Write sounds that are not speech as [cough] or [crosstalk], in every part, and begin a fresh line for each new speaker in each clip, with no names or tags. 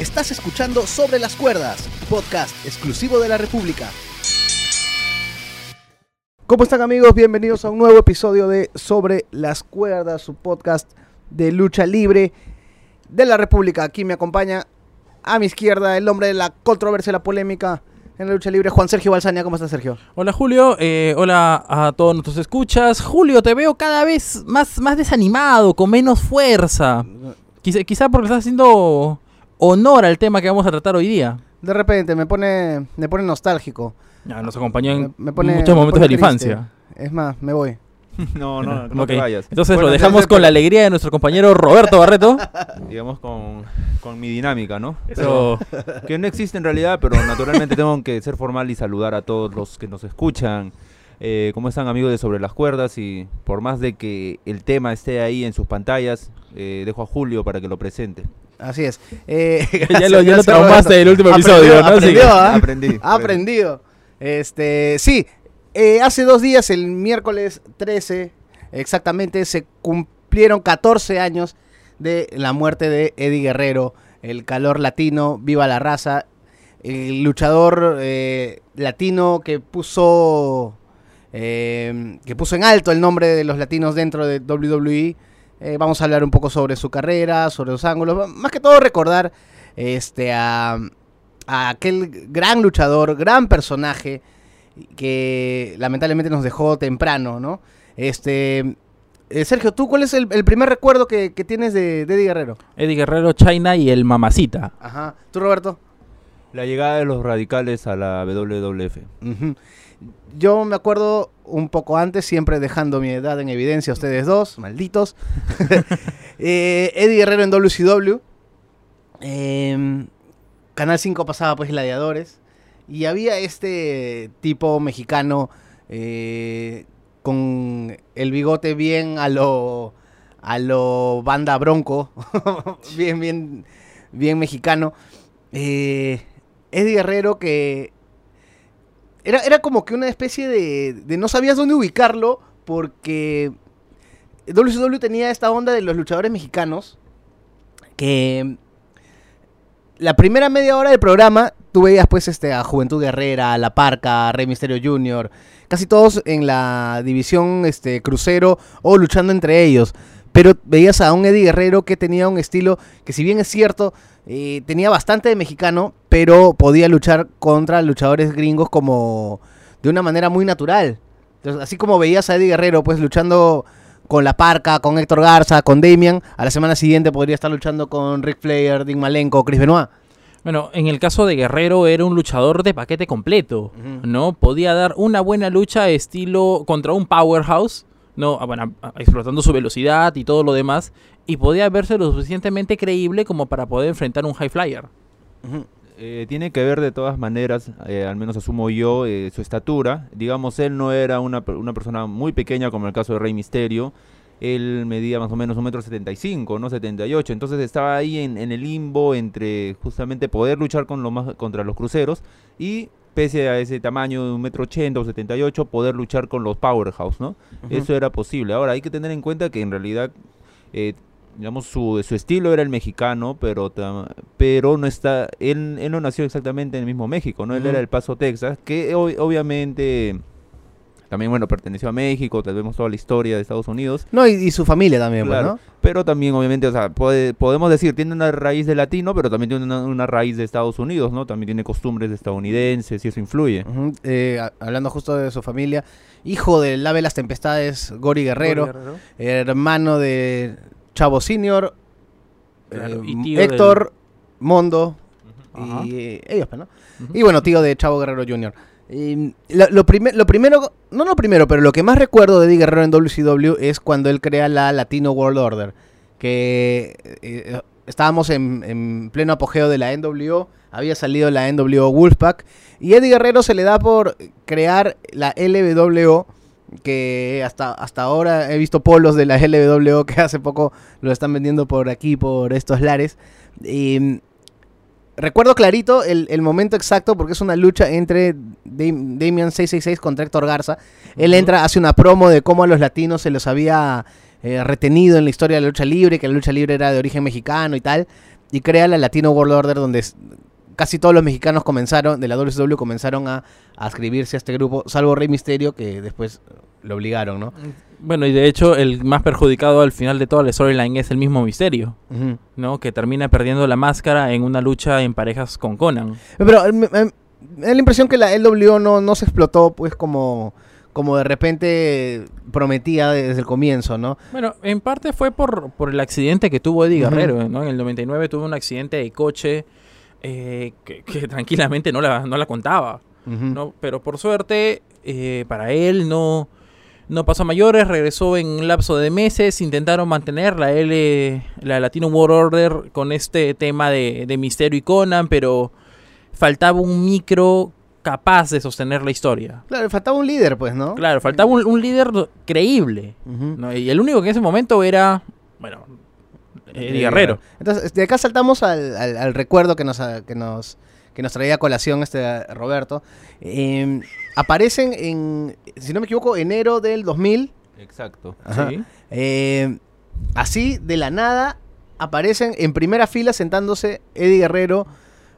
Estás escuchando Sobre las Cuerdas, podcast exclusivo de la República. ¿Cómo están amigos? Bienvenidos a un nuevo episodio de Sobre las Cuerdas, su podcast de lucha libre de la República. Aquí me acompaña a mi izquierda el hombre de la controversia, la polémica en la lucha libre, Juan Sergio Balsania. ¿Cómo estás, Sergio?
Hola Julio, eh, hola a todos nuestros escuchas. Julio, te veo cada vez más, más desanimado, con menos fuerza. Quizá, quizá porque estás haciendo honor al tema que vamos a tratar hoy día.
De repente me pone, me pone nostálgico.
Ya, nos acompañó en
Me- me pone-
muchos
me
momentos de la infancia.
Es más, me voy. [laughs]
No, no, no [laughs]
Ok.
te vayas.
Entonces
Bueno,
lo dejamos
entonces,
con la alegría de nuestro compañero Roberto Barreto. [laughs]
Digamos con, con mi dinámica, ¿no?
Eso.
Que no existe en realidad, pero naturalmente tengo que ser formal y saludar a todos los que nos escuchan. Eh, ¿Cómo están amigos de Sobre las Cuerdas? Y por más de que el tema esté ahí en sus pantallas, eh, dejo a Julio para que lo presente.
Así es. Eh, [laughs]
ya lo, ya lo traumaste del último
Aprendió,
episodio, ¿no?
Aprendió, ¿ah?
Aprendí.
Aprendido. Este, sí, eh, hace dos días, el miércoles 13, exactamente, se cumplieron 14 años de la muerte de Eddie Guerrero, el calor latino, viva la raza, el luchador eh, latino que puso, eh, que puso en alto el nombre de los latinos dentro de WWE. Eh, vamos a hablar un poco sobre su carrera, sobre los ángulos, más que todo recordar este, a, a aquel gran luchador, gran personaje que lamentablemente nos dejó temprano, ¿no? Este, eh, Sergio, ¿tú cuál es el, el primer recuerdo que, que tienes de, de Eddie Guerrero?
Eddie Guerrero, China y el Mamacita.
Ajá. ¿Tú, Roberto?
La llegada de los radicales a la WWF.
Ujú. Yo me acuerdo un poco antes, siempre dejando mi edad en evidencia ustedes dos, malditos. [laughs] Eh, Eddie Guerrero en WCW. Em, Canal 5 pasaba pues Gladiadores. Y había este tipo mexicano eh, con el bigote bien a lo, a lo banda bronco. [laughs] bien, bien, bien mexicano. Eh, Eddie Guerrero que era, era como que una especie de, de no sabías dónde ubicarlo porque WCW tenía esta onda de los luchadores mexicanos que la primera media hora del programa tú veías pues este a Juventud Guerrera, a La Parca, a Rey Misterio Jr., casi todos en la división este crucero o luchando entre ellos. Pero veías a un Eddie Guerrero que tenía un estilo que si bien es cierto, eh, tenía bastante de mexicano, pero podía luchar contra luchadores gringos como de una manera muy natural. Entonces, así como veías a Eddie Guerrero pues luchando con La Parca, con Héctor Garza, con Damian, a la semana siguiente podría estar luchando con Rick Flair, Dean Malenko, Chris Benoit.
Bueno, en el caso de Guerrero era un luchador de paquete completo. ¿no? Podía dar una buena lucha estilo contra un powerhouse, ¿no? Ah, Bueno, ah, explotando su velocidad y todo lo demás, y podía verse lo suficientemente creíble como para poder enfrentar un high flyer.
Eh, tiene que ver de todas maneras, eh, al menos asumo yo, eh, su estatura. Digamos, él no era una, una persona muy pequeña como el caso de Rey Misterio. Él medía más o menos un metro setenta y cinco, no 78. Entonces estaba ahí en, en el limbo entre justamente poder luchar con lo más, contra los cruceros y pese a ese tamaño de un metro ochenta o 78, poder luchar con los powerhouse, ¿no? Eso era posible. Ahora, hay que tener en cuenta que en realidad, eh, digamos, su, su estilo era el mexicano, pero, pero no está, él, él no nació exactamente en el mismo México, ¿no? Él era el Paso, Texas, que ob- obviamente también, bueno, perteneció a México, tenemos toda la historia de Estados Unidos.
No, y, y su familia también, pues,
Claro,
¿no?
pero también obviamente, o sea, puede- podemos decir, tiene una raíz de latino, pero también tiene una, una raíz de Estados Unidos, ¿no? También tiene costumbres estadounidenses y eso influye.
Eh, a- hablando justo de su familia, hijo del ave las tempestades, Gori Guerrero, hermano de Chavo Senior,
Claro,
eh, Héctor, Mondo, y eh, ellos, pues, ¿no? Y bueno, tío de Chavo Guerrero Jr. Y lo, primer- lo primero, no lo primero, pero lo que más recuerdo de Eddie Guerrero en WCW es cuando él crea la Latino World Order, que eh, estábamos en, en pleno apogeo de la NWO, había salido la NWO Wolfpack, y Eddie Guerrero se le da por crear la LWO, que hasta, hasta ahora he visto polos de la LWO que hace poco lo están vendiendo por aquí, por estos lares. Y recuerdo clarito el, el momento exacto porque es una lucha entre Dam- Damian 666 contra Héctor Garza. Él entra, hace una promo de cómo a los latinos se los había eh, retenido en la historia de la lucha libre, que la lucha libre era de origen mexicano y tal. y crea la Latino World Order donde casi todos los mexicanos comenzaron, de la WCW comenzaron a, a inscribirse a este grupo, salvo Rey Misterio que después lo obligaron, ¿no?
Bueno, y de hecho, el más perjudicado al final de toda la storyline es el mismo misterio. ¿no? Que termina perdiendo la máscara en una lucha en parejas con Conan.
Pero me, me- me da la impresión que la LWO no, no se explotó pues como, como de repente prometía desde el comienzo, ¿no?
Bueno, en parte fue por, por el accidente que tuvo Eddie. Guerrero, ¿no? En el 99 tuvo un accidente de coche eh, que, que [laughs] tranquilamente no la, no la contaba. ¿no? Pero por suerte, eh, para él no, no pasó a mayores, regresó en un lapso de meses, intentaron mantener la L, la Latino World Order con este tema de, de Misterio y Conan, pero faltaba un micro capaz de sostener la historia.
Claro, faltaba un líder, pues, ¿no?
Claro, faltaba un, un líder creíble. ¿no? Y el único que en ese momento era, bueno, Eddie Guerrero.
Entonces, de acá saltamos al, al- al recuerdo que nos, a- que nos que nos traía a colación este Roberto. Eh, aparecen en, si no me equivoco, enero del 2000.
Exacto.
Sí.
Eh, así, de la nada, aparecen en primera fila sentándose Eddie Guerrero,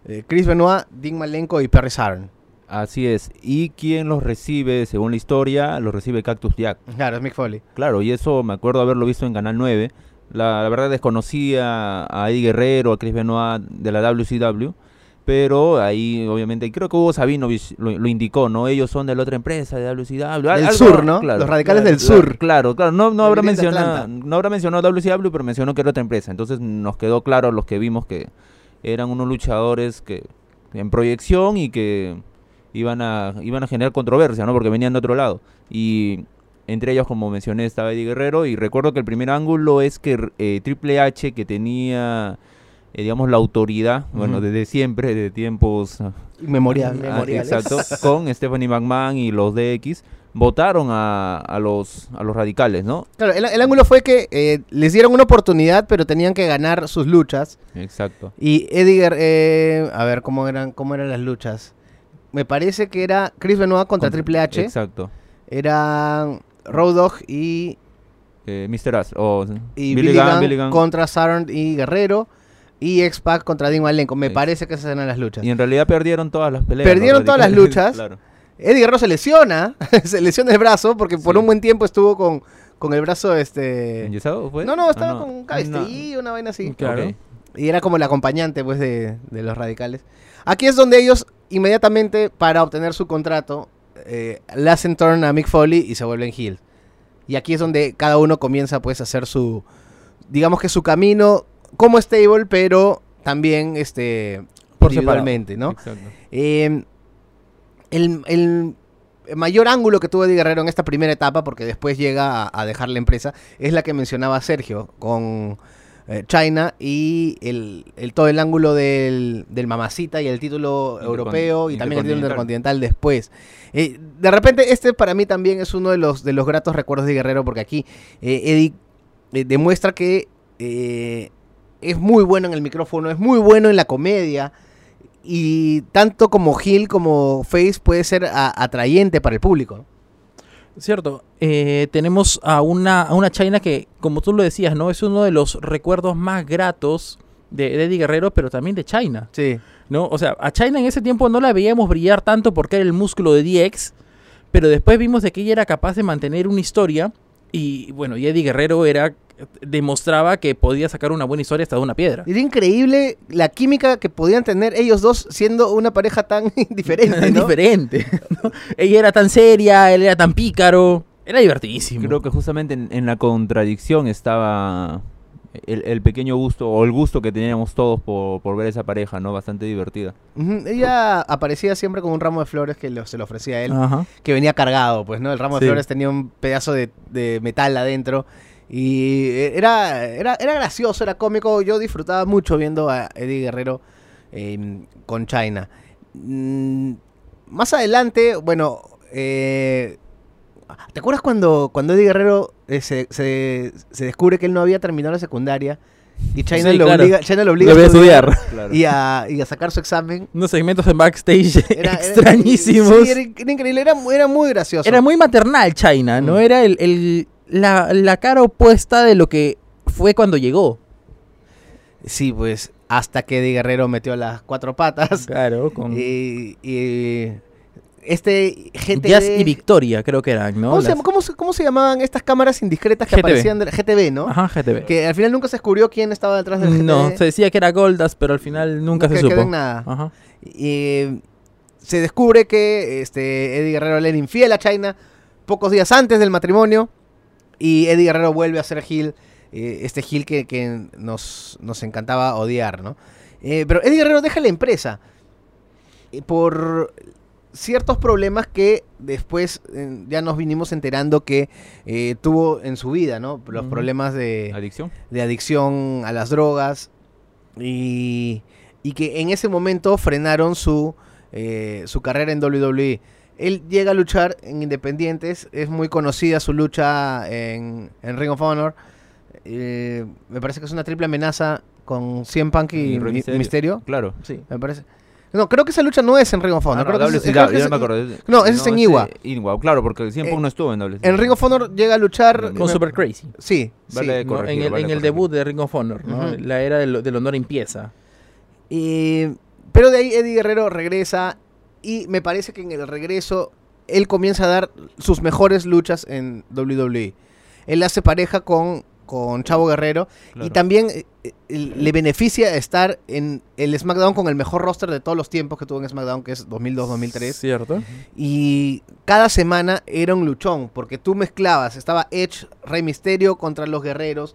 eh, Chris Benoit, Dean Malenko y Perry Saturn.
Así es. Y quien los recibe, según la historia, los recibe Cactus Jack.
Claro, es Mick Foley.
Claro, y eso me acuerdo haberlo visto en Canal 9. La, la verdad desconocía a Eddie Guerrero, a Chris Benoit de la WCW, pero ahí obviamente, creo que Hugo Sabinovich lo, lo indicó, ¿no? Ellos son de la otra empresa, de WCW.
Del
algo-
sur, ¿no? Los radicales del
claro,
sur.
Claro, claro, no, no, habrá mencionado,
Atlanta.
no habrá mencionado WCW, pero mencionó que era otra empresa. Entonces nos quedó claro los que vimos que eran unos luchadores que en proyección y que iban a, iban a generar controversia, ¿no? Porque venían de otro lado. Y entre ellos, como mencioné, estaba Eddie Guerrero. Y recuerdo que el primer ángulo es que eh, Triple H, que tenía, eh, digamos, la autoridad, bueno, desde siempre, de tiempos ah,
Memorial,
ah,
memoriales.
exacto, [laughs] con Stephanie McMahon y los DX, votaron a, a los, a los radicales, ¿no?
Claro, el, el ángulo fue que eh, les dieron una oportunidad, pero tenían que ganar sus luchas.
Exacto.
Y Guer- eh, a ver, ¿cómo eran, ¿cómo eran las luchas? Me parece que era Chris Benoit contra
Contra-
Triple H.
Exacto.
Eran Road Dogg y,
Eh, Mr. Ass, o
y
Billy
Billy,
Gunn,
Gunn
Billy Gunn.
contra Saturn y Guerrero. Y X-Pac contra Dean Malenko. Me parece que esas eran las luchas.
Y en realidad perdieron todas las peleas.
Perdieron todas las luchas. [laughs]
claro.
Eddie Guerrero se lesiona. [laughs] se lesiona el brazo porque por un buen tiempo estuvo con, con el brazo este...
¿Enyesado fue?
No, no,
Ah,
estaba
no.
con
Ah, no.
Una vaina así.
Claro.
Y era como el acompañante, pues, de, de los radicales. Aquí es donde ellos, inmediatamente, para obtener su contrato, eh, le hacen turn a Mick Foley y se vuelven heel. Y aquí es donde cada uno comienza, pues, a hacer su, digamos que su camino como stable, pero también, este,
Por
individualmente, ¿no?
Exacto.
Eh, el, el mayor ángulo que tuvo Eddie Guerrero en esta primera etapa, porque después llega a, a dejar la empresa, es la que mencionaba Sergio con eh, China y el, el- todo el ángulo del, del mamacita y el título europeo y también el título
intercontinental.
después. Eh, de repente este para mí también es uno de los, de los gratos recuerdos de Guerrero porque aquí eh, Eddie demuestra que es muy bueno en el micrófono, es muy bueno en la comedia y tanto como Gil como Face puede ser a- atrayente para el público.
Cierto. Eh, tenemos a una, a una China que, como tú lo decías, ¿no? Es uno de los recuerdos más gratos de, de Eddie Guerrero, pero también de China,
Sí.
¿no? O sea, a China en ese tiempo no la veíamos brillar tanto porque era el músculo de DX, pero después vimos de que ella era capaz de mantener una historia y, bueno, y Eddie Guerrero era demostraba que podía sacar una buena historia hasta de una piedra.
Era increíble la química que podían tener ellos dos siendo una pareja tan [laughs] diferente, ¿no?
diferente. ¿no? Ella era tan seria, él era tan pícaro. Era divertidísimo.
Creo que justamente en, en la contradicción estaba el, el pequeño gusto o el gusto que teníamos todos por, por ver esa pareja, ¿no? Bastante divertida.
Ella aparecía siempre con un ramo de flores que lo- se le ofrecía a él,
Ajá.
que venía cargado, pues, ¿no? El ramo de flores tenía un pedazo de, de metal adentro y eh, era, era, era gracioso, era cómico. Yo disfrutaba mucho viendo a Eddie Guerrero eh, con China. Mm, más adelante, bueno, eh, ¿te acuerdas cuando, cuando Eddie Guerrero eh, se, se- se descubre que él no había terminado la secundaria? Y China,
Sí,
lo,
claro.
obliga, China lo obliga
Lo a estudiar.
Claro. [laughs]
y a, y a sacar su examen.
Unos segmentos en backstage [laughs]
Era, era-
extrañísimos.
sí, era, era increíble, era, mu- era muy gracioso.
Era muy maternal China, ¿no?
Mm.
Era el, el- la, la cara opuesta de lo que fue cuando llegó.
Sí, pues hasta que Eddie Guerrero metió las cuatro patas.
Claro, con
Y, y este GTV...
Jazz y Victoria, creo que eran, ¿no?
¿Cómo, se,
Las-
llama- cómo se- cómo se llamaban estas cámaras indiscretas que
GTV.
aparecían de la GTV, no?
Ajá, GTV.
Que al final nunca se descubrió quién estaba detrás del GTV.
No, se decía que era Goldas, pero al final nunca se
que
supo.
quedó en nada.
Ajá.
Y se descubre que este, Eddie Guerrero le era infiel a China pocos días antes del matrimonio. Y Eddie Guerrero vuelve a ser Gil, eh, este Gil que, que nos, nos encantaba odiar, ¿no? Eh, pero Eddie Guerrero deja la empresa eh, por ciertos problemas que después eh, ya nos vinimos enterando que eh, tuvo en su vida, ¿no? Los problemas de
Adicción.
de adicción a las drogas y, y que en ese momento frenaron su, eh, su carrera en WWE. Él llega a luchar en Independientes, es muy conocida su lucha en, en Ring of Honor. Eh, me parece que es una triple amenaza con 100 Punk y. Misterio.
Claro.
Sí, me parece. No, creo que esa lucha no es en Ring of Honor.
Ah, no,
creo que es-
WCW,
creo que
ya
es-
me acordé.
No, ese es en Iwa.
Iwa, claro, porque 100
Eh,
Punk no estuvo en WCW.
En Ring of Honor llega a luchar.
Con
me-
Super Crazy.
Sí,
Vale.
sí.
¿no?
corregir,
en el,
vale
en el
corregir.
debut de Ring of Honor. La era del, del honor empieza.
Y- pero de ahí Eddie Guerrero regresa y me parece que en el regreso él comienza a dar sus mejores luchas en WWE. Él hace pareja con, con Chavo Guerrero y también eh, eh, le beneficia estar en el SmackDown con el mejor roster de todos los tiempos que tuvo en SmackDown, que es 2002-2003.
¿Cierto?
Y cada semana era un luchón, porque tú mezclabas, estaba Edge, Rey Misterio contra los guerreros,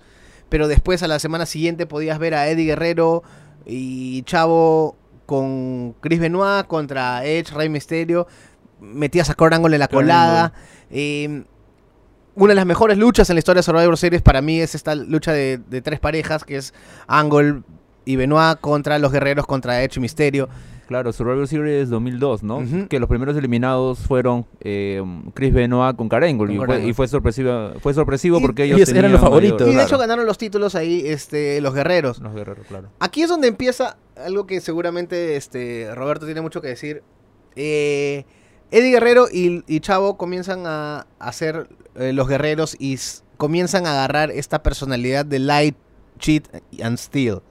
pero después a la semana siguiente podías ver a Eddie Guerrero y Chavo con Chris Benoit contra Edge, Rey Misterio, metías a Kurt Angle en la colada. eh, una de las mejores luchas en la historia de Survivor Series para mí es esta lucha de, de tres parejas, que es Angle y Benoit contra los guerreros, contra Edge y Misterio.
Claro, Survivor Series 2002, ¿no? Que los primeros eliminados fueron eh, Chris Benoit con
Con
y, fue, y fue sorpresivo, fue sorpresivo
Y-
porque ellos,
ellos eran
tenían
los
mayor-
favoritos.
Y de hecho ganaron los títulos ahí este, los guerreros.
los guerreros, claro.
Aquí es donde empieza algo que seguramente este, Roberto tiene mucho que decir. Eh, Eddie Guerrero y, y Chavo comienzan a hacer los guerreros y comienzan a agarrar esta personalidad de light, cheat and steal.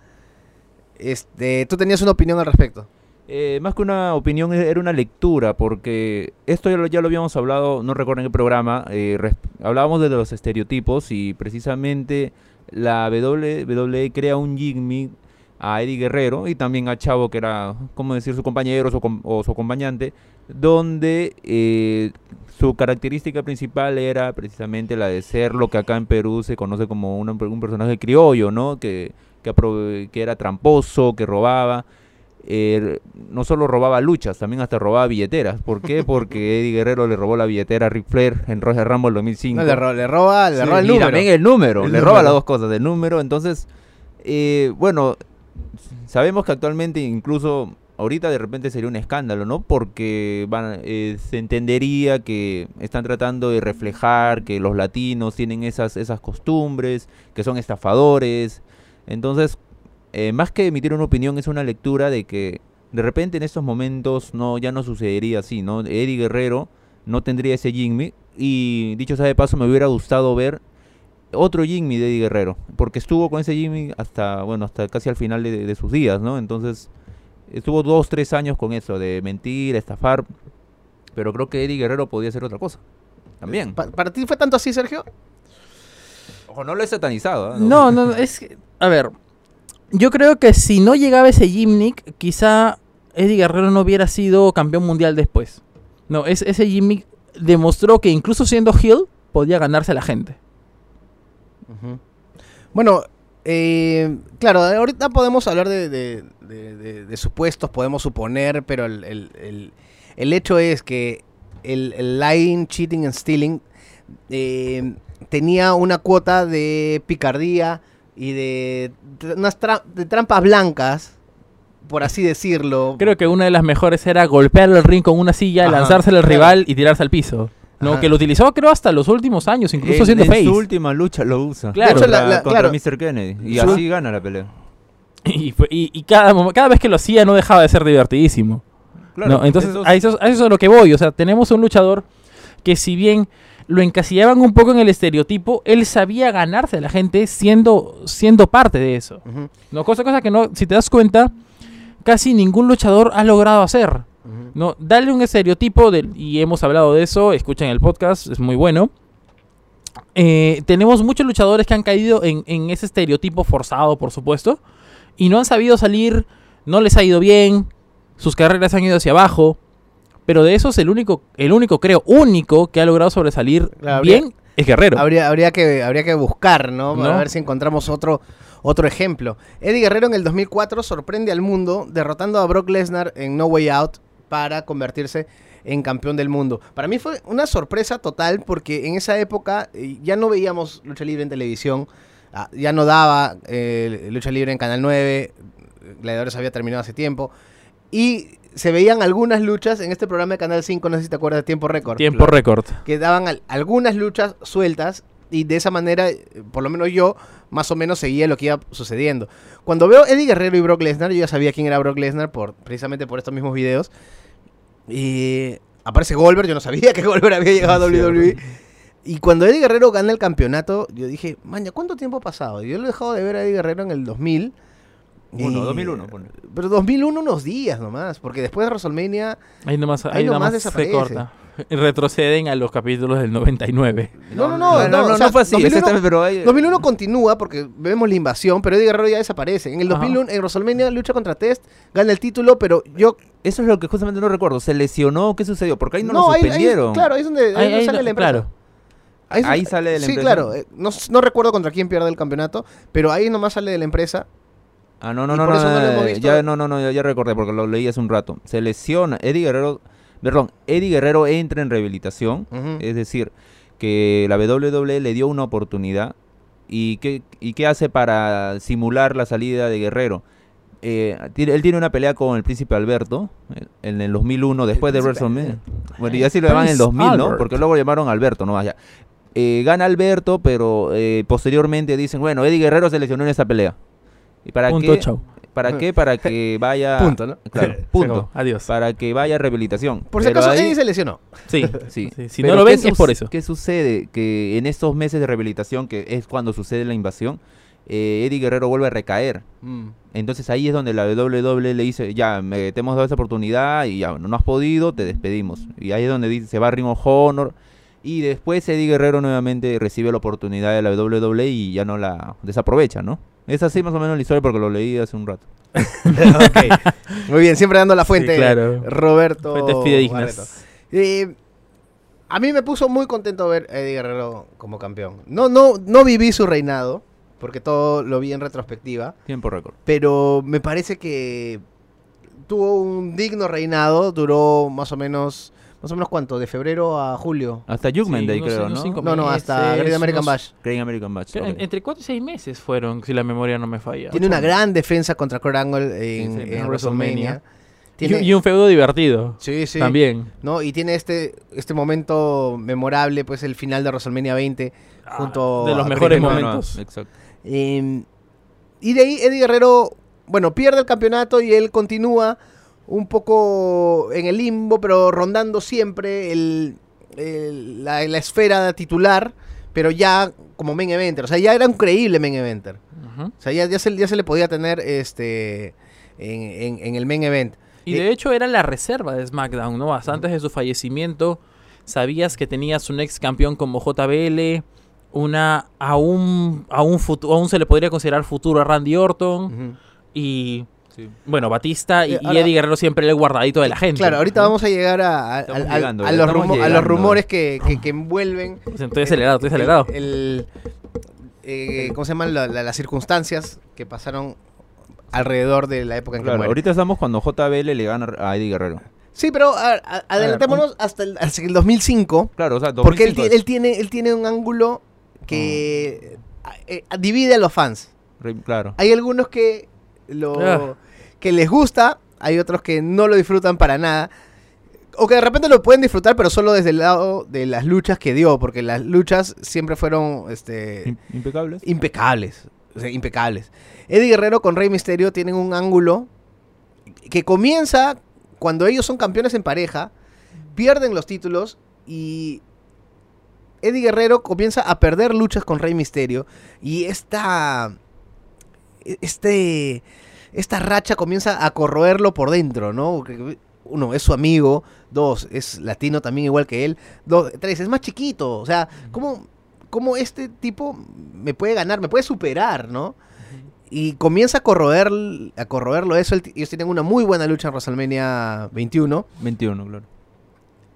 Este, tú tenías una opinión al respecto.
Eh, más que una opinión, e- era una lectura, porque esto ya lo, habíamos hablado, no recuerdo en qué programa, eh, hablábamos de los estereotipos y precisamente la WWE crea un gimmick a Eddie Guerrero y también a Chavo, que era, como decir, su compañero o su acompañante, donde eh, su característica principal era precisamente la de ser lo que acá en Perú se conoce como un, personaje criollo, ¿no? Que, que, que era tramposo, que robaba eh, no solo robaba luchas, también hasta robaba billeteras. ¿Por qué? Porque [laughs] Eddie Guerrero le robó la billetera a Ric Flair en Royal Rumble 2005.
No, le, ro- le roba, le
Sí,
roba el
y
número.
también el número,
El
le
número.
roba las dos cosas, el número. Entonces, eh, bueno, sabemos que actualmente incluso ahorita de repente sería un escándalo, ¿no? Porque van, eh, se entendería que están tratando de reflejar que los latinos tienen esas, esas costumbres, que son estafadores. Entonces, eh, más que emitir una opinión, es una lectura de que de repente en estos momentos no ya no sucedería así, ¿no? Eddie Guerrero no tendría ese Jimmy y dicho sea de paso me hubiera gustado ver otro Jimmy de Eddie Guerrero, porque estuvo con ese Jimmy hasta bueno hasta casi al final de, de sus días, ¿no? Entonces estuvo dos tres años con eso de mentir, estafar, pero creo que Eddie Guerrero podía hacer otra cosa. También.
Pa- ¿Para ti fue tanto así, Sergio?
Ojo, no lo he satanizado. ¿ah?
No, no, es que, a ver, yo creo que si no llegaba ese gimmick, quizá Eddie Guerrero no hubiera sido campeón mundial después. No, es, ese gimmick demostró que incluso siendo heel podía ganarse a la gente.
Bueno, eh, claro, ahorita podemos hablar de, de- supuestos, podemos suponer, pero el, hecho es que el, el lying, cheating and stealing eh, tenía una cuota de picardía y de, unas tra- de trampas blancas, por así decirlo.
Creo que una de las mejores era golpear el ring con una silla,
Ajá,
lanzársela al
claro.
rival y tirarse al piso. No,
Ajá.
que lo utilizó creo hasta los últimos años, incluso
en,
siendo
en
face.
su última lucha lo usa.
Claro.
La-
contra,
la-
contra
claro.
Mr. Kennedy. Y
Su-
así gana la pelea. [laughs]
Y, fue- y- y cada, cada vez que lo hacía no dejaba de ser divertidísimo.
Claro,
no, entonces
esos-
a eso, a eso es a lo que voy. O sea, tenemos un luchador que si bien lo encasillaban un poco en el estereotipo, él sabía ganarse a la gente siendo, siendo parte de eso. No, cosa, cosa que no, si te das cuenta, casi ningún luchador ha logrado hacer.
ujú.
No, darle un estereotipo del, y hemos hablado de eso, escuchen el podcast, es muy bueno. Eh, tenemos muchos luchadores que han caído en, en ese estereotipo forzado, por supuesto, y no han sabido salir, no les ha ido bien, sus carreras han ido hacia abajo, pero de esos el único, el único creo, único que ha logrado sobresalir
Claro, habría-
bien es Guerrero.
Habría, habría, que, habría que buscar, ¿no? Para
¿No?
ver si encontramos otro, otro ejemplo. Eddie Guerrero en el 2004 sorprende al mundo derrotando a Brock Lesnar en No Way Out para convertirse en campeón del mundo. Para mí fue una sorpresa total porque en esa época eh, ya no veíamos lucha libre en televisión, ah, ya no daba eh, lucha libre en Canal 9, Gladiadores había terminado hace tiempo, y se veían algunas luchas en este programa de Canal 5, no sé si te acuerdas de Tiempo Récord
Tiempo récord.
que daban al- algunas luchas sueltas y de esa manera, por lo menos yo, más o menos seguía lo que iba sucediendo. Cuando veo Eddie Guerrero y Brock Lesnar, yo ya sabía quién era Brock Lesnar por, precisamente por estos mismos videos. Y aparece Goldberg, yo no sabía que Goldberg había llegado a. [laughs] WWE. Y cuando Eddie Guerrero gana el campeonato, yo dije, maña, ¿cuánto tiempo ha pasado? Yo lo he dejado de ver a Eddie Guerrero en el 2000.
Uno,
y-
2001, ponle.
Pero 2001 unos días nomás, porque después de WrestleMania...
Ahí nomás,
Ahí
ahí
nomás
nomás se
desaparece.
corta. [laughs] Retroceden a los capítulos del 99.
No, no, no, no,
no,
o sea,
fue así,
2001
exactamente, pero hay-
2001 continúa porque vemos la invasión, pero Eddie Guerrero ya desaparece. En el
Ajá.
2001, en WrestleMania, lucha contra Test, gana el título, pero yo...
Eso es lo que justamente no recuerdo. ¿Se lesionó? ¿Qué sucedió? Porque ahí no, lo
ahí- ahí-
suspendieron.
claro, ahí es donde ahí sale
no-
la empresa.
claro.
Ahí, es-
Ahí sale de la
sí,
empresa.
claro. eh, no, no recuerdo contra quién pierde el campeonato, pero ahí nomás sale de la empresa.
Ah, no, no,
Y
no,
por
no,
eso no
no,
visto.
ya, no, no, no, ya, recordé porque lo leí hace un rato. Se lesiona, Eddie Guerrero, perdón, Eddie Guerrero entra en rehabilitación, es decir, que la WWE le dio una oportunidad y qué, y qué hace para simular la salida de Guerrero. Eh, él tiene una pelea con el príncipe Alberto eh, en el 2001, después de
príncipe
WrestleMania. Bueno, y así lo llaman en el
Prince
2000, ¿no?
Albert.
Porque luego lo llamaron Alberto, no vaya. Eh, gana Alberto, pero eh, posteriormente dicen, bueno, Eddie Guerrero se lesionó en esa pelea. ¿Y para
Punto,
qué?
chau.
¿Para qué? Para que [laughs] vaya...
Punto, ¿no?
Claro, [laughs] punto.
Adiós.
Para que vaya a rehabilitación.
Por si
Pero
acaso,
ahí-
Eddie se lesionó.
Sí. [laughs]
Sí.
Sí, Si
Pero
no lo
¿qué
ven, es por eso.
¿Qué sucede? Que en estos meses de rehabilitación, que es cuando sucede la invasión, eh, Eddie Guerrero vuelve a recaer.
Mm.
Entonces ahí es donde la WWE le dice, ya, me, te hemos dado esa oportunidad y ya, no has podido, te despedimos. Y ahí es donde dice, se va a Ring of Honor. Y después Eddie Guerrero nuevamente recibe la oportunidad de la WWE y ya no la desaprovecha, ¿no? Es así más o menos la historia porque lo leí hace un rato. [laughs]
Ok. [laughs] Muy bien, siempre dando la fuente.
Sí, claro.
Roberto.
Fuentes fidedignas.
Eh, a mí me puso muy contento ver a Eddie Guerrero como campeón. No, no, no viví su reinado, porque todo lo vi en retrospectiva,
Tiempo récord.
pero me parece que tuvo un digno reinado, duró más o menos, más o menos cuánto, de febrero a julio.
Hasta Judgment
Sí,
Day,
unos-
creo,
unos
¿no?
cinco
No, no, hasta
meses,
Great American
unos-
Bash.
Great American
en- Entre 4 y 6 meses fueron, si la memoria no me falla.
Tiene una gran defensa contra Kurt Angle en,
Sí, sí,
en
en
WrestleMania. Tiene-
Y, y un feudo divertido.
sí, sí.
También.
¿no? Y tiene este, este momento memorable, pues el final de WrestleMania 20, junto
Ah, de los
a
mejores momentos.
Exacto.
Eh, y de ahí Eddie Guerrero, bueno, pierde el campeonato y él continúa un poco en el limbo, pero rondando siempre el, el- la, la esfera titular, pero ya como main eventer. O sea, ya era un creíble main eventer. O sea, ya, ya, se, ya se le podía tener este en, en- en el main event.
Y
Eh,
de hecho era la reserva de SmackDown, ¿no? Hasta antes de su fallecimiento, sabías que tenías un ex campeón como JBL, una aún, aún, aún se le podría considerar futuro a Randy Orton, y
Sí.
bueno, Batista y,
Eh,
y
ahora-
Eddie Guerrero siempre el guardadito de la gente.
Claro, ahorita vamos a llegar a, a-
llegando,
los,
estamos
rumo- a los
llegando.
rumores que, que- que envuelven.
Pues Estoy acelerado, estoy acelerado.
El, el- eh, ¿Cómo se llaman la- la- las circunstancias que pasaron alrededor de la época en que
Claro,
muere?
ahorita estamos cuando JBL le gana a Eddie Guerrero.
Sí, pero a- a- adelantémonos hasta, el, hasta el 2005.
Claro, o sea,
Porque él,
2005
ti- él tiene, él tiene un ángulo que eh, divide a los fans.
Claro.
Hay algunos que, lo,
Ah.
Que les gusta, hay otros que no lo disfrutan para nada. O que de repente lo pueden disfrutar, pero solo desde el lado de las luchas que dio, porque las luchas siempre fueron este,
Im- Impecables.
impecables. o sea, impecables. Eddie Guerrero con Rey Misterio tienen un ángulo que comienza cuando ellos son campeones en pareja, pierden los títulos y Eddie Guerrero comienza a perder luchas con Rey Misterio y esta este esta racha comienza a corroerlo por dentro, ¿no? Uno, es su amigo. Dos, es latino también igual que él. Dos, tres, es más chiquito. O sea, ¿cómo, cómo este tipo me puede ganar, me puede superar, ¿no? Y comienza a corroer, a corroerlo eso. Ellos tienen una muy buena lucha en WrestleMania 21.
21, claro.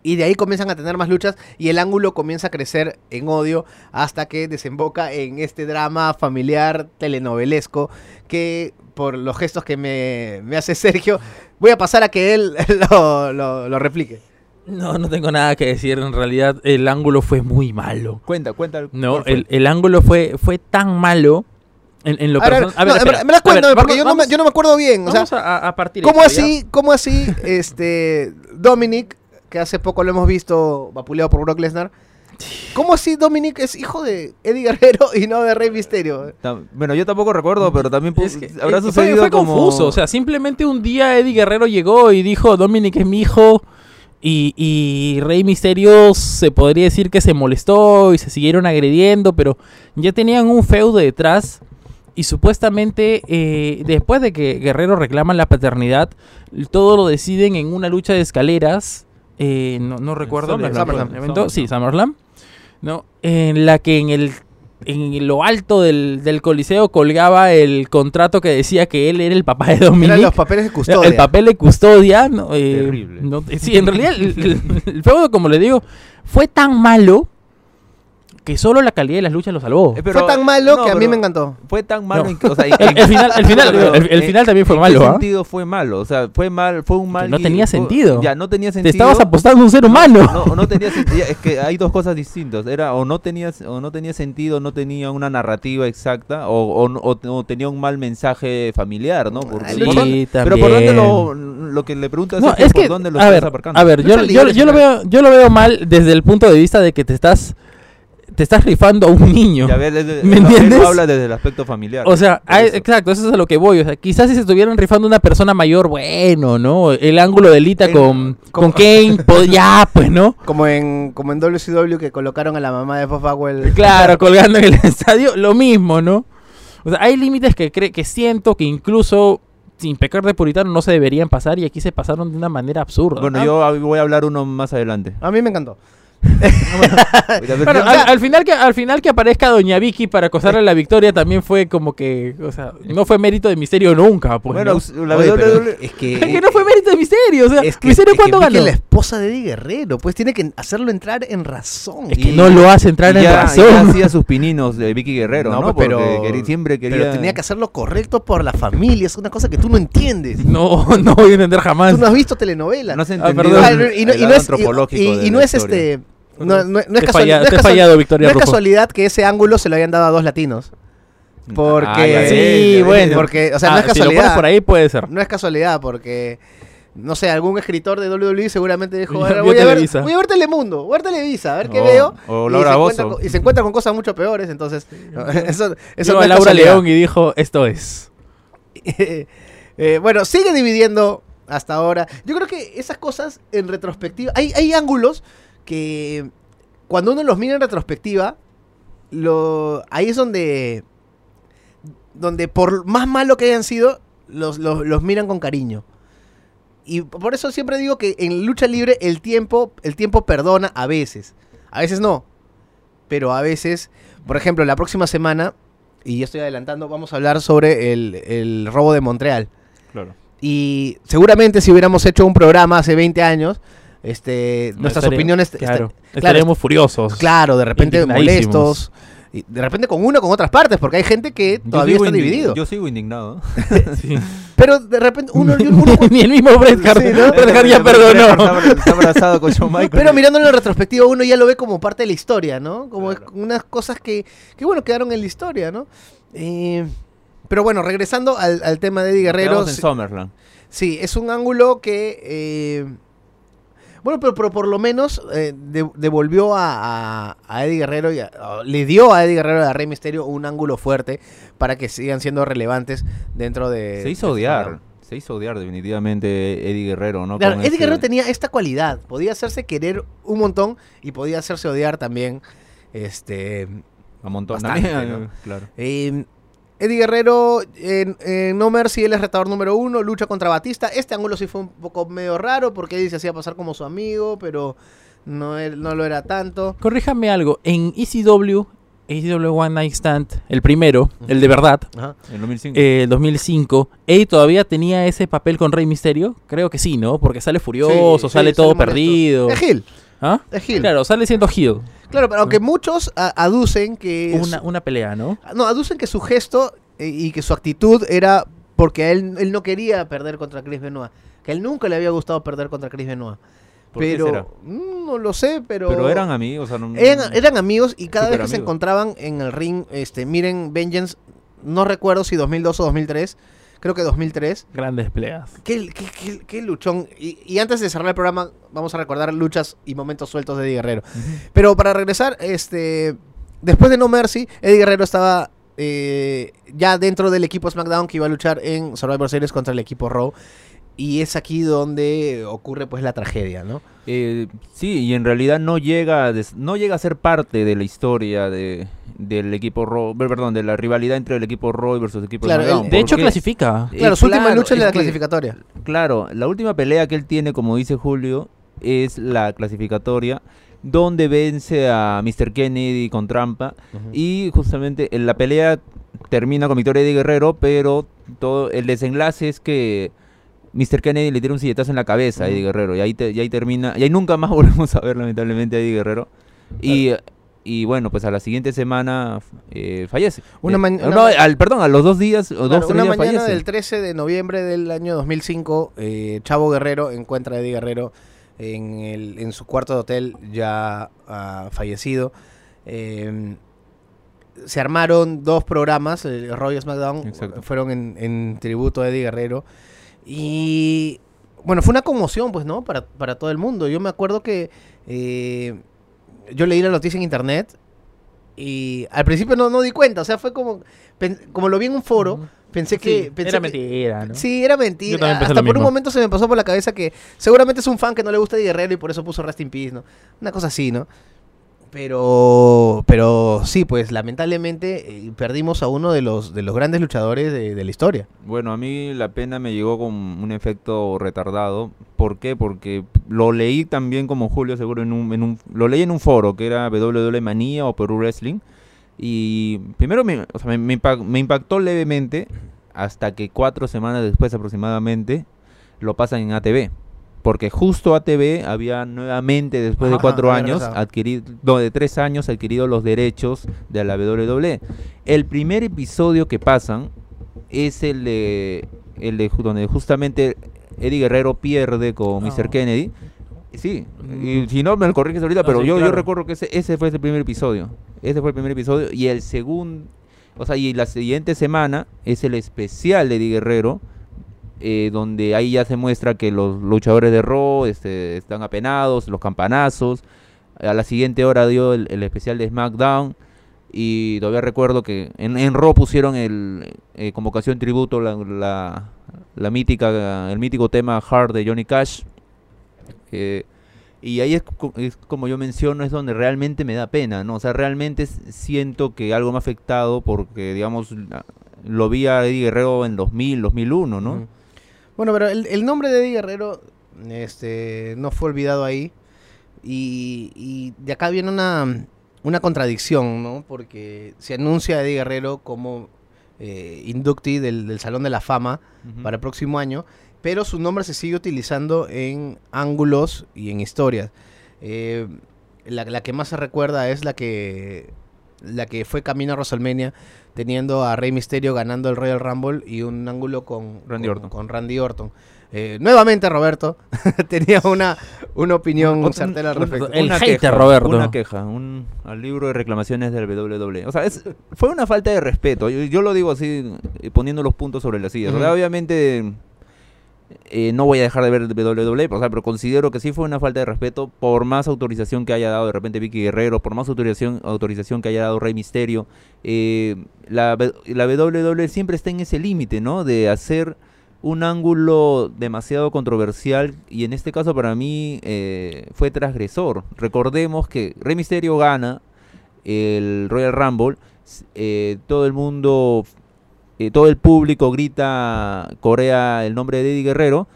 Y de ahí comienzan a tener más luchas y el ángulo comienza a crecer en odio hasta que desemboca en este drama familiar telenovelesco que por los gestos que me, me hace Sergio, voy a pasar a que él [laughs] lo, lo- lo replique.
No, no tengo nada que decir. En realidad, el ángulo fue muy malo.
Cuenta, cuenta.
No, el, el ángulo fue, fue tan malo. En, en lo
A ver.
A
no,
ver, espera.
verdad
A ver,
cuéntame, porque
vamos-
yo, no me, yo no me acuerdo bien. O sea,
vamos a, a partir
¿cómo
esto, ¿ya?
así, cómo así, [laughs] este, Dominic, que hace poco lo hemos visto vapuleado por Brock Lesnar, ¿cómo así Dominic es hijo de Eddie Guerrero y no de Rey Misterio?
Bueno, yo tampoco recuerdo, pero también
Es que,
habrá
eh, fue-
sucedido
fue,
como...
confuso, o sea, simplemente un día Eddie Guerrero llegó y dijo, Dominic es mi hijo, y, y Rey Misterio se podría decir que se molestó y se siguieron agrediendo, pero ya tenían un feudo detrás, y supuestamente eh, después de que Guerrero reclama la paternidad, todo lo deciden en una lucha de escaleras, eh, no, no recuerdo
SummerSlam,
el
SummerSlam.
evento, sí, SummerSlam, ¿no? en la que en el en lo alto del, del coliseo colgaba el contrato que decía que él era el papá de Dominic.
Eran los papeles de custodia.
El papel de custodia. ¿no? Eh,
Terrible.
no- sí, en realidad el, el- el feudo, como le digo, fue tan malo que solo la calidad de las luchas lo salvó.
Eh, pero-
Fue tan malo
no,
que a mí me encantó.
Fue tan malo
No.
en que, o sea, en- [laughs]
El, el final, el, [laughs] final,
Pero,
el, el
¿en-
final también fue
¿En
malo, ¿ah?
sentido fue malo? O sea, fue mal, fue un mal.
no tenía
fue-
sentido.
Ya, no tenía
Te
sentido.
estabas apostando a un ser humano.
No, no tenía sentido. Es que hay dos cosas distintas. Era o no tenía, o no tenía sentido, no tenía una narrativa exacta, o, o, no- o- o tenía un mal mensaje familiar, ¿no?
Sí,
por dónde- pero por dónde lo, lo que le preguntas
No,
es,
es
por
que,
dónde lo
a
estás
ver,
aparcando.
a ver, yo, yo, yo lo veo, yo lo veo mal desde el punto de vista de que te estás, te estás rifando a un niño.
Ya ves, desde- [laughs]
¿Me entiendes?
habla desde el aspecto familiar.
O sea, hay-
eso.
exacto, eso es a lo que voy. O sea, quizás si se estuvieran rifando una persona mayor, bueno, ¿no? El ángulo de Lita
El-
con, con Kane, [laughs] pues ya, pues, ¿no?
Como en, como en WCW que colocaron a la mamá de Bob Bagwell.
Claro, [laughs] colgando en el estadio, lo mismo, ¿no? O sea, hay límites que, cre- que siento que incluso sin pecar de puritano no se deberían pasar y aquí se pasaron de una manera absurda.
Bueno,
Ah.
yo hab- voy a hablar uno más adelante.
A mí me encantó.
Bueno, [laughs] al, al final que al final que aparezca Doña Vicky para acosarle la victoria también fue como que, o sea, no fue mérito de Misterio nunca, pues.
bueno, la
Oye, pero
WWE
es que,
Es [laughs] que no fue mérito de Misterio, o sea,
es que,
Misterio
es que
ganó.
la esposa de Eddie Guerrero, pues tiene que hacerlo entrar en razón.
Es que
Y-
no lo hace entrar
y
en
ya,
razón.
ya [laughs] hacía sus pininos de Vicky Guerrero,
No,
¿no?
pues, pero-
quería- siempre quería...
Pero tenía que hacerlo correcto por la familia, es una cosa que tú no entiendes.
No, no voy a entender jamás.
Tú no has visto telenovelas.
No has
Ah,
entendido.
Ah,
el-
y, no, y es,
antropológico
y, y-
de
y no
la
es
historia.
este. No, no- no es no
fallado, Victoria
casualidad que ese ángulo se lo hayan dado a dos latinos. Porque-
Ah, ya ves,
Sí,
ya ves.
bueno.
Porque, o sea, no
Ah,
es
Si lo
casualidad.
pones por ahí puede ser.
No es casualidad, porque. No sé, algún escritor de WWE seguramente dijo:
Vio-
"Ahora
vio
voy, a ver, voy a ver Telemundo, voy a ver Televisa, a ver qué veo.
o
y,
Laura
se encuentra con, y se encuentra con cosas mucho peores, entonces. [laughs] eso eso no
a Laura
casualidad.
León y dijo, esto es. [laughs]
Eh, bueno, sigue dividiendo hasta ahora. Yo creo que esas cosas en retrospectiva. Hay, hay ángulos que cuando uno los mira en retrospectiva, lo, ahí es donde. Donde por más malo que hayan sido, los, los, los miran con cariño. Y por eso siempre digo que en lucha libre el tiempo, el tiempo perdona a veces. A veces no. Pero a veces, por ejemplo, la próxima semana, y ya estoy adelantando, vamos a hablar sobre el, el robo de Montreal.
Claro.
Y seguramente si hubiéramos hecho un programa hace 20 años, este, nuestras opiniones...
Claro,
esta-
estaríamos furiosos.
claro, de repente molestos. Y de repente con una o con otras partes, porque hay gente que todavía está dividido.
Yo sigo indignado. [laughs]
Sí.
Pero de repente uno... uno- [laughs]
Ni el mismo Bret Hart,
Sí, ¿no?
Bret Hart ya perdonó.
Está abrazado con Shawn Michaels.
pero mirándolo en retrospectiva uno ya lo ve como parte de la historia, ¿no? Como
Claro.
unas cosas que, que, bueno, quedaron en la historia, ¿no? Eh, pero bueno, regresando al, al tema de Eddie Guerrero...
Quedamos en
sí-
Summerland.
Sí, es un ángulo que. eh, bueno, pero, pero por lo menos eh, de- devolvió a, a- a Eddie Guerrero, y a- le dio a Eddie Guerrero y a Rey Misterio un ángulo fuerte para que sigan siendo relevantes dentro de.
Se hizo
de
odiar.
programa.
Se hizo odiar definitivamente Eddie Guerrero, ¿no?
Claro, Eddie Guerrero tenía esta cualidad, podía hacerse querer un montón y podía hacerse odiar también. Este,
montón
Bastante, ¿no? [laughs]
claro.
eh, Eddie Guerrero en, en No Mercy, él es retador número uno, lucha contra Batista. Este ángulo sí fue un poco medio raro porque Eddie se hacía pasar como su amigo, pero no, él, no lo era tanto.
Corríjame algo. En ECW, ECW One Night Stand, el primero, el de verdad,
Ajá.
En 2005.
eh, 2005, Eddie todavía tenía ese papel con Rey Misterio. Creo que sí, ¿no? Porque sale furioso,
Sí,
sale todo perdido.
Es Gil,
¿Ah?
es Gil.
Claro, sale siendo heel.
Claro, pero aunque muchos a- aducen que...
Una,
su-
una pelea, ¿no?
no, aducen que su gesto eh, y que su actitud era porque él, él no quería perder contra Chris Benoit. Que a él nunca le había gustado perder contra Chris Benoit.
¿Por qué
pero
será?
mm, no lo sé, pero...
Pero eran amigos, o sea, no-
Eran, eran amigos y cada vez que se encontraban en el ring, este, miren, Vengeance, no recuerdo si 2002 o 2003, creo que 2003.
Grandes peleas.
Qué, qué- qué- qué luchón. Y, y antes de cerrar el programa, vamos a recordar luchas y momentos sueltos de Eddie Guerrero. Pero para regresar, este, después de No Mercy, Eddie Guerrero estaba eh, ya dentro del equipo SmackDown que iba a luchar en Survivor Series contra el equipo Raw. Y es aquí donde ocurre pues la tragedia, ¿no?
Eh, sí, y en realidad no llega, a des- no llega a ser parte de la historia de, del equipo Raw, ver- perdón, de la rivalidad entre el equipo Raw versus el equipo
Claro,
SmackDown.
De hecho, clasifica.
Eh,
Claro, su última lucha es la
que-
clasificatoria.
Claro, la última pelea que él tiene, como dice Julio, es la clasificatoria, donde vence a Mr. Kennedy con trampa. Y justamente en la pelea termina con victoria de Guerrero, pero todo el desenlace es que Mr. Kennedy le tira un silletazo en la cabeza a Eddie. Guerrero. Y ahí, te- y ahí termina. Y ahí nunca más [laughs] volvemos a ver, lamentablemente, a Eddie Guerrero. Y, y bueno, pues a la siguiente semana eh, fallece.
Una
Eh, no,
una ma-
al, perdón, a los dos días o
Claro,
dos
una
días
mañana
fallece.
del 13 de noviembre del año 2005, eh, Chavo Guerrero encuentra a Eddie Guerrero en, el, en su cuarto de hotel ya ah, fallecido. Eh, se armaron dos programas, el y SmackDown,
Exacto.
fueron en, en tributo a Eddie Guerrero. Y bueno, fue una conmoción, pues, ¿no? Para, para todo el mundo. Yo me acuerdo que eh, yo leí la noticia en internet y al principio no, no di cuenta, o sea, fue como, como lo vi en un foro, pensé que... Pensé
era
que-
mentira, ¿no?
Sí, era mentira. Hasta por un momento se me pasó por la cabeza que seguramente es un fan que no le gusta Eddie Guerrero y por eso puso Rest in Peace, ¿no? Una cosa así, ¿no? Pero, pero sí, pues lamentablemente eh, perdimos a uno de los, de los grandes luchadores de, de la historia.
Bueno, a mí la pena me llegó con un efecto retardado. ¿Por qué? Porque lo leí también como Julio seguro en un, en un lo leí en un foro que era WWE Manía o Perú Wrestling y primero me, me, me impactó levemente hasta que cuatro semanas después aproximadamente lo pasan en ATV. Porque justo ATV había nuevamente, después de cuatro años, adquirido, no, de tres años, adquirido los derechos de la WWE. El primer episodio que pasan es el de, el de donde justamente Eddie Guerrero pierde con. Mr. Kennedy. Sí,
Mm.
y si no me lo corriges ahorita,
Ah,
pero
sí,
yo, yo recuerdo que ese, ese fue el primer episodio. Ese fue el primer episodio. Y el segundo, o sea, y la siguiente semana es el especial de Eddie Guerrero, eh, donde ahí ya se muestra que los luchadores de Raw este, están apenados, los campanazos. A la siguiente hora dio el, especial de SmackDown. Y todavía recuerdo que en, en Raw pusieron el eh, convocación tributo, la, la, mítica, el mítico tema Hard de Johnny Cash. Eh, y ahí es, co- es como yo menciono, es donde realmente me da pena, ¿no? O sea, realmente siento que algo me ha afectado porque, digamos, lo vi a Eddie Guerrero en 2000, 2001, ¿no?
Bueno, pero el, el nombre de Eddie Guerrero este, no fue olvidado ahí. Y, y de acá viene una, una contradicción, ¿no? Porque se anuncia a Eddie Guerrero como eh, inductee del, del Salón de la Fama para el próximo año, pero su nombre se sigue utilizando en ángulos y en historias. Eh, la, la que más se recuerda es la que la que fue camino a WrestleMania, teniendo a Rey Mysterio ganando el Royal Rumble y un ángulo con
Randy
con,
Orton.
con Randy Orton. Eh, nuevamente Roberto [laughs] tenía una, una opinión
Otra-
certera al respecto.
El
una
hater,
queja,
Roberto.
Una queja, un, al libro de reclamaciones del WWE. O sea, es, fue una falta de respeto. Yo, yo lo digo así, eh, poniendo los puntos sobre las sillas. O sea,
Ujú.
obviamente eh, no voy a dejar de ver WWE, o pero considero que sí fue una falta de respeto por más autorización que haya dado de repente Vicky Guerrero, por más autorización, autorización que haya dado Rey Misterio. Eh, la, la WWE siempre está en ese límite, ¿no? De hacer un ángulo demasiado controversial y en este caso para mí eh, fue transgresor. Recordemos que Rey Misterio gana el Royal Rumble, eh, todo el mundo, eh, todo el público grita, corea el nombre de Eddie Guerrero.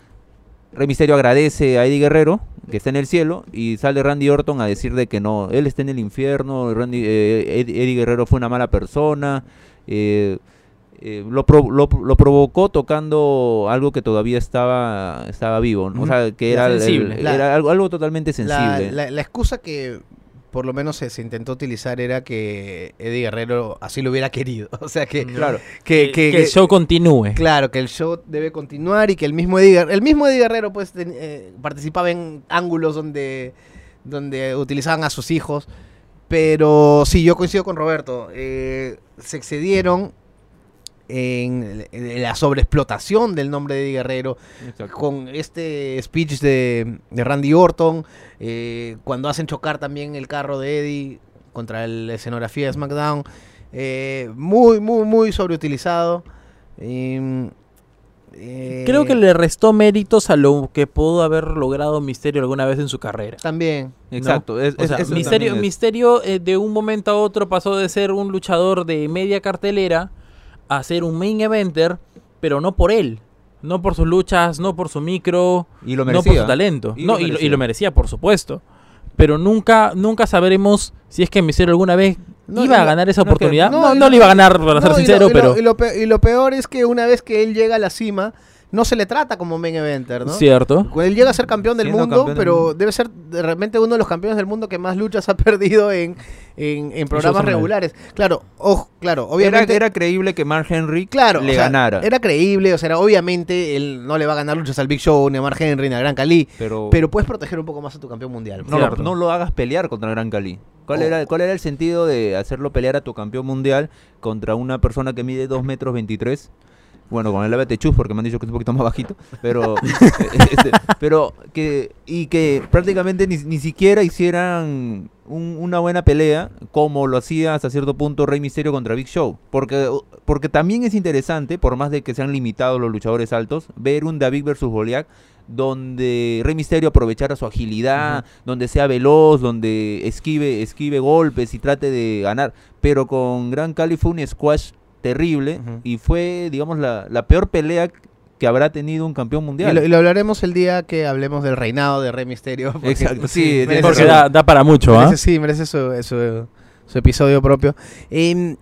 Rey Misterio agradece a Eddie Guerrero, que está en el cielo, y sale Randy Orton a decir de que no, él está en el infierno, Randy, eh, Ed- Eddie Guerrero fue una mala persona. eh, eh, lo, pro- lo- lo provocó tocando algo que todavía estaba, estaba vivo, ¿no? o sea, que era,
Sensible.
el-
La-
era algo, algo totalmente
La,
sensible.
la- la excusa que por lo menos se, se intentó utilizar era que Eddie Guerrero así lo hubiera [laughs] querido. O sea que,
Claro.
que,
que,
que-
el show continúe.
Claro, que el show debe continuar y que el mismo Eddie, el mismo Eddie Guerrero pues ten- eh, participaba en ángulos donde, donde utilizaban a sus hijos. Pero sí, yo coincido con Roberto. eh, se excedieron en, en la sobreexplotación del nombre de Eddie Guerrero
Exacto.
con este speech de, de Randy Orton, eh, cuando hacen chocar también el carro de Eddie contra la escenografía de SmackDown, eh, muy, muy, muy sobreutilizado. Em, eh,
Creo que le restó méritos a lo que pudo haber logrado Misterio alguna vez en su carrera.
También.
Exacto. es-
O sea, Misterio, de un momento a otro pasó de ser un luchador de media cartelera a ser un main eventer, pero no por él. No por sus luchas, no por su micro,
y lo
no
merecía.
por su talento.
Y
no,
lo
y, lo, y
merecía.
lo merecía, por supuesto. Pero nunca, nunca sabremos si es que Misterio alguna vez
No,
iba a ganar esa
no, que-
oportunidad.
no,
No, no le iba a ganar, para ser
No,
sincero,
y lo-
pero...
Y lo, pe- y lo peor es que una vez que él llega a la cima, no se le trata como main eventer, ¿no?
Cierto.
Él llega a ser campeón del
Siendo
mundo,
campeón del
pero
mundo.
debe ser de repente uno de los campeones del mundo que más luchas [laughs] ha perdido en, en, en programas regulares. Claro, ojo, claro,
Era,
obviamente.
era creíble que Mark Henry
claro,
le
o sea,
ganara.
Era creíble, o sea, era- obviamente él no le va a ganar luchas al Big Show, ni a Mark Henry, ni a Gran Cali.
pero
Pero puedes proteger un poco más a tu campeón mundial.
no, lo, no lo hagas pelear contra Gran Cali. ¿Cuál,
Oh.
era, ¿Cuál era el sentido de hacerlo pelear a tu campeón mundial contra una persona que mide 2 metros 23? Bueno, con el ABT Chus, porque me han dicho que es un poquito más bajito, pero [laughs] [laughs] este, pero que y que prácticamente ni, ni siquiera hicieran un- una buena pelea como lo hacía hasta cierto punto Rey Misterio contra Big Show, porque porque también es interesante, por más de que sean limitados los luchadores altos, ver un David versus Goliath donde Rey Misterio aprovechara su agilidad, donde sea veloz, donde esquive, esquive golpes y trate de ganar. Pero con Gran Cali fue un squash terrible y fue, digamos, la, la peor pelea que habrá tenido un campeón
Y
mundial.
lo, y lo hablaremos el día que hablemos del reinado de Rey Misterio. porque
Exacto, sí,
Porque da, da para mucho,
merece- sí, merece su, su- su episodio propio. Em,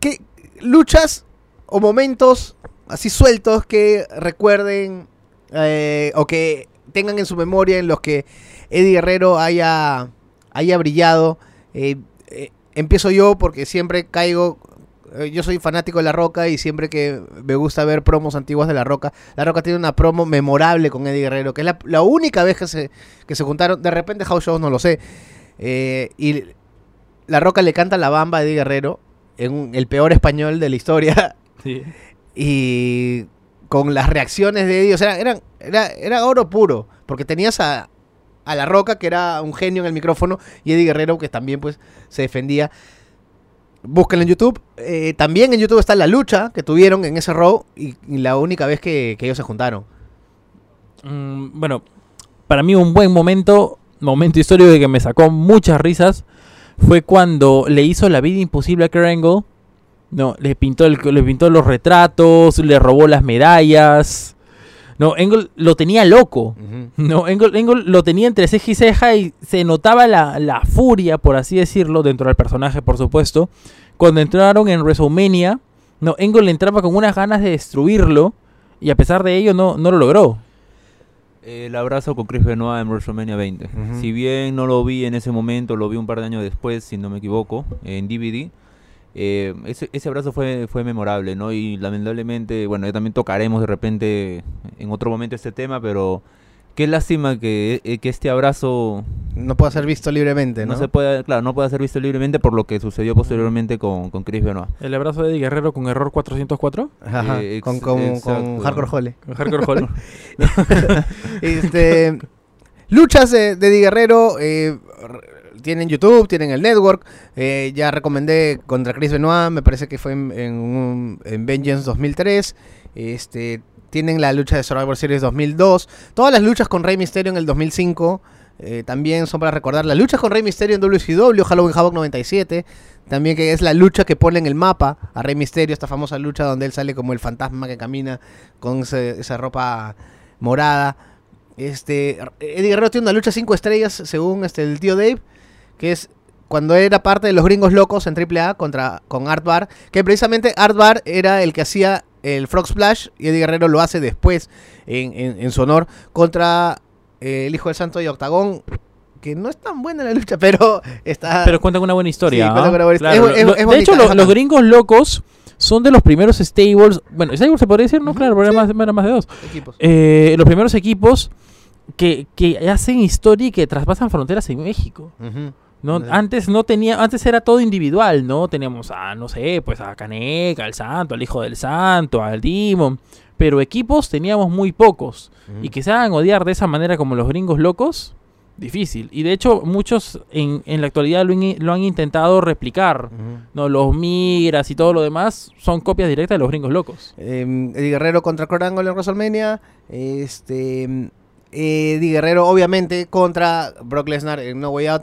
¿Qué luchas o momentos así sueltos que recuerden eh, o que tengan en su memoria en los que Eddie Guerrero haya, haya brillado? Eh, eh, empiezo yo porque siempre caigo eh, yo soy fanático de La Roca y siempre que me gusta ver promos antiguas de La Roca, La Roca tiene una promo memorable con Eddie Guerrero, que es la, la única vez que se, que se juntaron, de repente House Shows no lo sé, eh, y La Roca le canta la bamba a Eddie Guerrero en un- el peor español de la historia [laughs]
Sí.
y con las reacciones de Eddie, o sea, eran, era, era oro puro, porque tenías a, a La Roca, que era un genio en el micrófono, y Eddie Guerrero, que también pues se defendía. Búsquenlo en YouTube. Eh, también en YouTube está la lucha que tuvieron en ese row y, la única vez que, ellos se juntaron.
Mm, bueno, para mí un buen momento, momento histórico de que me sacó muchas risas, fue cuando le hizo la vida imposible a Kurt Angle. No, le pintó, el, le pintó los retratos, le robó las medallas. No, Angle lo tenía loco. No, Angle, Angle lo tenía entre ceja y ceja y se notaba la, la furia, por así decirlo, dentro del personaje, por supuesto. Cuando entraron en WrestleMania, no, Angle entraba con unas ganas de destruirlo y a pesar de ello no, no lo logró.
El abrazo con Chris Benoit en WrestleMania 20.
Ujú.
Si bien no lo vi en ese momento, lo vi un par de años después, si no me equivoco, en DVD. Eh, ese, ese abrazo fue, fue memorable, ¿no? Y lamentablemente, bueno, ya también tocaremos de repente en otro momento este tema, pero qué lástima que, eh, que este abrazo
No puede ser visto libremente,
no,
¿no?
se pueda, claro, no pueda ser visto libremente por lo que sucedió posteriormente con, con Chris Benoit.
El abrazo de Eddie Guerrero con error 404.
Ajá,
Eh, ex-
con, con, con. Hardcore Holly.
Con Hardcore Holly. [laughs]
Este, luchas de, de Eddie Guerrero eh, tienen YouTube, tienen el network. eh, ya recomendé contra Chris Benoit, me parece que fue en, en, un- en Vengeance 2003. Este, tienen la lucha de Survivor Series 2002. Todas las luchas con Rey Mysterio en el 2005 eh, también son para recordar. Las luchas con Rey Mysterio en WCW, Halloween Havoc 97. También que es la lucha que pone en el mapa a Rey Mysterio, esta famosa lucha donde él sale como el fantasma que camina con esa ropa morada. Este, Eddie Guerrero tiene una lucha 5 estrellas, según este, el tío Dave, que es cuando era parte de los gringos locos en AAA contra, con Art Bar, que precisamente Art Bar era el que hacía el Frog Splash y Eddie Guerrero lo hace después en, en- en su honor contra eh, el Hijo del Santo y Octagón, que no es tan buena la lucha, [laughs] pero está...
Pero cuentan una buena historia.
Sí, cuentan una buena historia.
Claro,
Es bu- es-
lo-
es
de
bonita,
hecho, los gringos locos son de los primeros stables. Bueno, stables se podría decir, ¿no? Claro, pero era más, era más de dos.
equipos.
Eh, los primeros equipos que, que hacen historia y que traspasan fronteras en México. ¿no? Antes no tenía, antes era todo individual, ¿no? Teníamos a, no sé, pues a Caneca, al Santo, al Hijo del Santo, al Demon. Pero equipos teníamos muy pocos. Y que se hagan odiar de esa manera como los gringos locos, difícil. Y de hecho, muchos en, en la actualidad lo, han- lo han intentado replicar. No, los Migras y todo lo demás son copias directas de los gringos locos.
Eh, Eddie Guerrero contra Angle en WrestleMania. Este, Eddie Guerrero, obviamente, contra Brock Lesnar en No Way Out.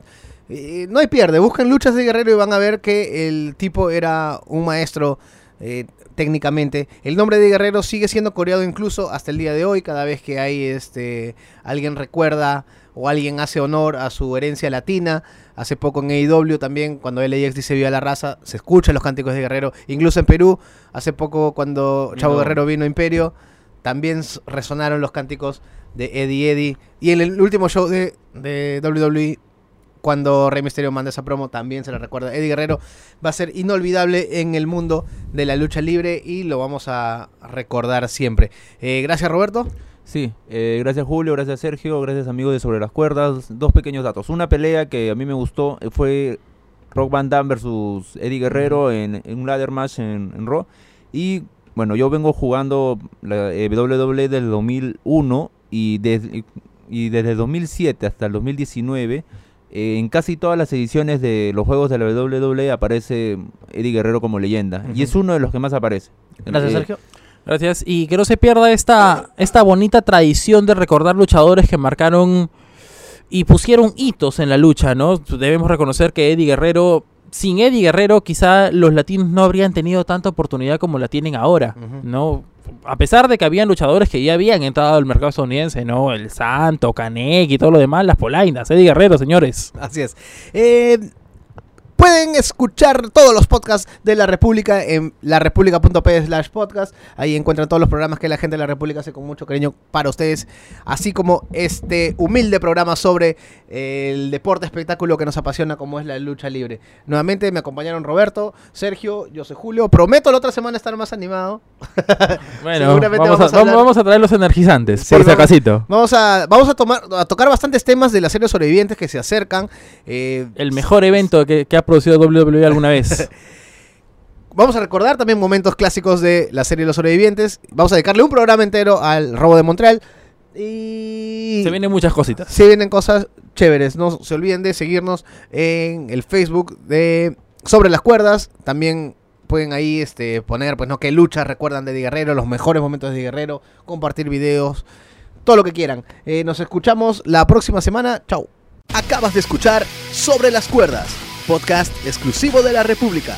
Eh, no hay pierde, busquen luchas de Guerrero y van a ver que el tipo era un maestro eh, técnicamente. El nombre de Guerrero sigue siendo coreado incluso hasta el día de hoy, cada vez que hay este alguien recuerda o alguien hace honor a su herencia latina. Hace poco en AEW también, cuando LAX dice Viva la raza, se escuchan los cánticos de Guerrero. Incluso en Perú, hace poco cuando Chavo Guerrero vino a Imperio, también resonaron los cánticos de Eddie Eddie. Y en el último show de, de WWE, cuando Rey Mysterio manda esa promo, también se le recuerda. Eddie Guerrero va a ser inolvidable en el mundo de la lucha libre y lo vamos a recordar siempre. Eh, gracias, Roberto.
Sí, eh, gracias Julio, gracias Sergio, gracias amigos de Sobre las Cuerdas. Dos pequeños datos. Una pelea que a mí me gustó eh, fue Rock Van Damme versus Eddie Guerrero en, en un ladder match en, en Raw. Y bueno, yo vengo jugando la eh, WWE del 2001 y, desde y desde el 2007 hasta el 2019. eh, en casi todas las ediciones de los juegos de la WWE aparece Eddie Guerrero como leyenda. Y es uno de los que más aparece.
Gracias,
Eh,
Sergio.
Gracias. Y que no se pierda esta, esta bonita tradición de recordar luchadores que marcaron y pusieron hitos en la lucha, ¿no? Debemos reconocer que Eddie Guerrero, sin Eddie Guerrero, quizá los latinos no habrían tenido tanta oportunidad como la tienen ahora. ¿no? A pesar de que habían luchadores que ya habían entrado al mercado estadounidense, ¿no? El Santo, Canek y todo lo demás, las polainas. Eddie Guerrero, señores.
Así es. Eh, pueden escuchar todos los podcasts de La República en larepublica.p slash podcast. Ahí encuentran todos los programas que la gente de La República hace con mucho cariño para ustedes. Así como este humilde programa sobre el deporte espectáculo que nos apasiona como es la lucha libre. Nuevamente me acompañaron Roberto, Sergio, yo soy Julio. Prometo la otra semana estar más animado. [laughs]
Bueno,
Seguramente
vamos,
vamos a
a,
hablar-
vamos a traer los energizantes,
Sí,
por si acasito.
Vamos a, vamos a, tomar, a tocar bastantes temas de la serie sobrevivientes que se acercan. Eh,
El mejor evento que, que ha producido WWE alguna vez. [laughs]
Vamos a recordar también momentos clásicos de la serie Los Sobrevivientes. Vamos a dedicarle un programa entero al robo de Montreal. Y
Se vienen muchas cositas.
se vienen cosas chéveres. No se olviden de seguirnos en el Facebook de Sobre las Cuerdas. También pueden ahí este, poner, pues no, qué luchas recuerdan de Di Guerrero, los mejores momentos de Di Guerrero, compartir videos, todo lo que quieran. Eh, nos escuchamos la próxima semana. Chau. Acabas de escuchar Sobre las Cuerdas, podcast exclusivo de la República.